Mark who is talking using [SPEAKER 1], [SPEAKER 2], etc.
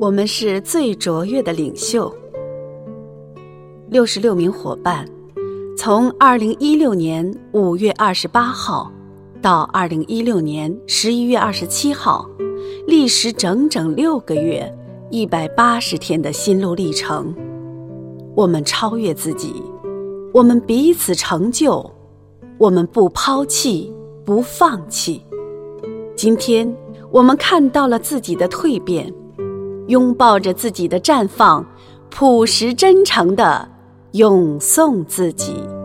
[SPEAKER 1] 我们是最卓越的领袖。六十六名伙伴，从二零一六年五月二十八号到二零一六年十一月二十七号，历时整整六个月、一百八十天的心路历程。我们超越自己，我们彼此成就，我们不抛弃，不放弃。今天，我们看到了自己的蜕变。拥抱着自己的绽放，朴实真诚的咏颂自己。